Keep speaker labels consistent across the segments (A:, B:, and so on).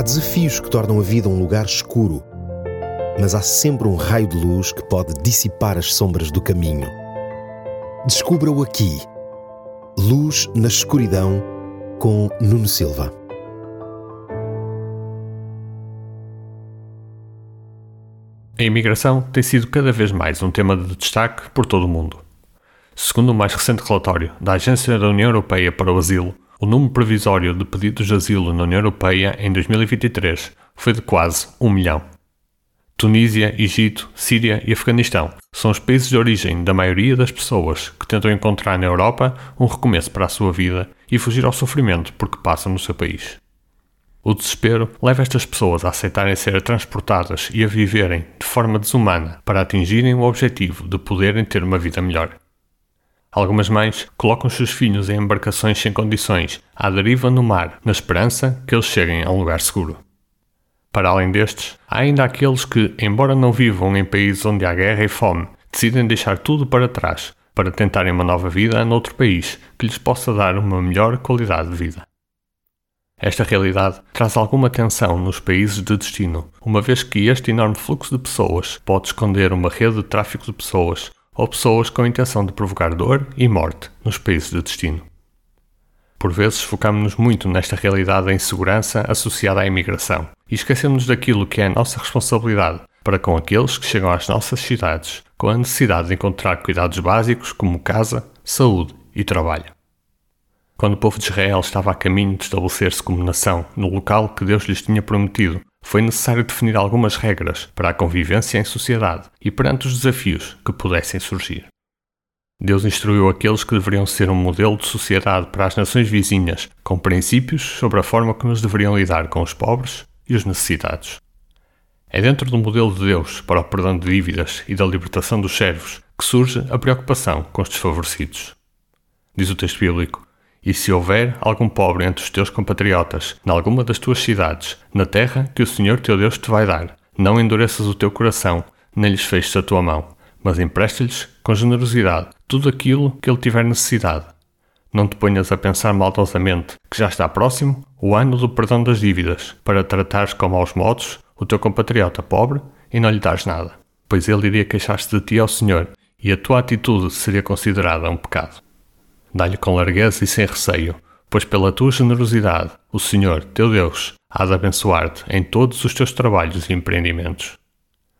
A: Há desafios que tornam a vida um lugar escuro, mas há sempre um raio de luz que pode dissipar as sombras do caminho. Descubra-o aqui. Luz na escuridão com Nuno Silva.
B: A imigração tem sido cada vez mais um tema de destaque por todo o mundo. Segundo o mais recente relatório da Agência da União Europeia para o Asilo, o número provisório de pedidos de asilo na União Europeia em 2023 foi de quase um milhão. Tunísia, Egito, Síria e Afeganistão são os países de origem da maioria das pessoas que tentam encontrar na Europa um recomeço para a sua vida e fugir ao sofrimento porque passam no seu país. O desespero leva estas pessoas a aceitarem ser transportadas e a viverem de forma desumana para atingirem o objetivo de poderem ter uma vida melhor. Algumas mães colocam os seus filhos em embarcações sem condições, à deriva no mar, na esperança que eles cheguem a um lugar seguro. Para além destes, há ainda aqueles que, embora não vivam em países onde há guerra e fome, decidem deixar tudo para trás para tentarem uma nova vida noutro país que lhes possa dar uma melhor qualidade de vida. Esta realidade traz alguma tensão nos países de destino, uma vez que este enorme fluxo de pessoas pode esconder uma rede de tráfico de pessoas ou pessoas com a intenção de provocar dor e morte nos países de destino. Por vezes focamos-nos muito nesta realidade da insegurança associada à imigração e esquecemos daquilo que é a nossa responsabilidade para com aqueles que chegam às nossas cidades com a necessidade de encontrar cuidados básicos como casa, saúde e trabalho. Quando o povo de Israel estava a caminho de estabelecer-se como nação no local que Deus lhes tinha prometido, foi necessário definir algumas regras para a convivência em sociedade e perante os desafios que pudessem surgir. Deus instruiu aqueles que deveriam ser um modelo de sociedade para as nações vizinhas, com princípios sobre a forma como eles deveriam lidar com os pobres e os necessitados. É dentro do modelo de Deus para o perdão de dívidas e da libertação dos servos que surge a preocupação com os desfavorecidos. Diz o texto bíblico: e se houver algum pobre entre os teus compatriotas, em alguma das tuas cidades, na terra que o Senhor teu Deus te vai dar, não endureças o teu coração, nem lhes feches a tua mão, mas empresta-lhes com generosidade tudo aquilo que ele tiver necessidade. Não te ponhas a pensar maldosamente que já está próximo o ano do perdão das dívidas, para tratares com maus modos o teu compatriota pobre e não lhe dares nada, pois ele iria queixar-se de ti ao Senhor e a tua atitude seria considerada um pecado. Dá-lhe com largueza e sem receio, pois pela tua generosidade o Senhor, teu Deus, há de abençoar-te em todos os teus trabalhos e empreendimentos.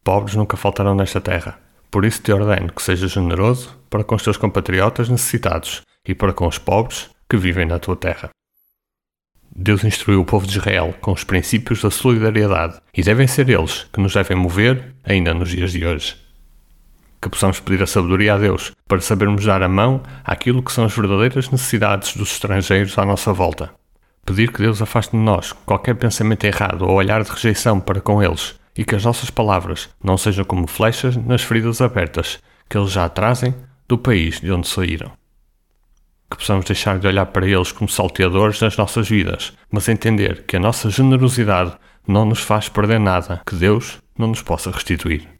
B: Pobres nunca faltarão nesta terra, por isso te ordeno que sejas generoso para com os teus compatriotas necessitados e para com os pobres que vivem na tua terra. Deus instruiu o povo de Israel com os princípios da solidariedade e devem ser eles que nos devem mover ainda nos dias de hoje que possamos pedir a sabedoria a Deus para sabermos dar a mão àquilo que são as verdadeiras necessidades dos estrangeiros à nossa volta. Pedir que Deus afaste de nós qualquer pensamento errado ou olhar de rejeição para com eles e que as nossas palavras não sejam como flechas nas feridas abertas que eles já trazem do país de onde saíram. Que possamos deixar de olhar para eles como salteadores das nossas vidas, mas entender que a nossa generosidade não nos faz perder nada que Deus não nos possa restituir.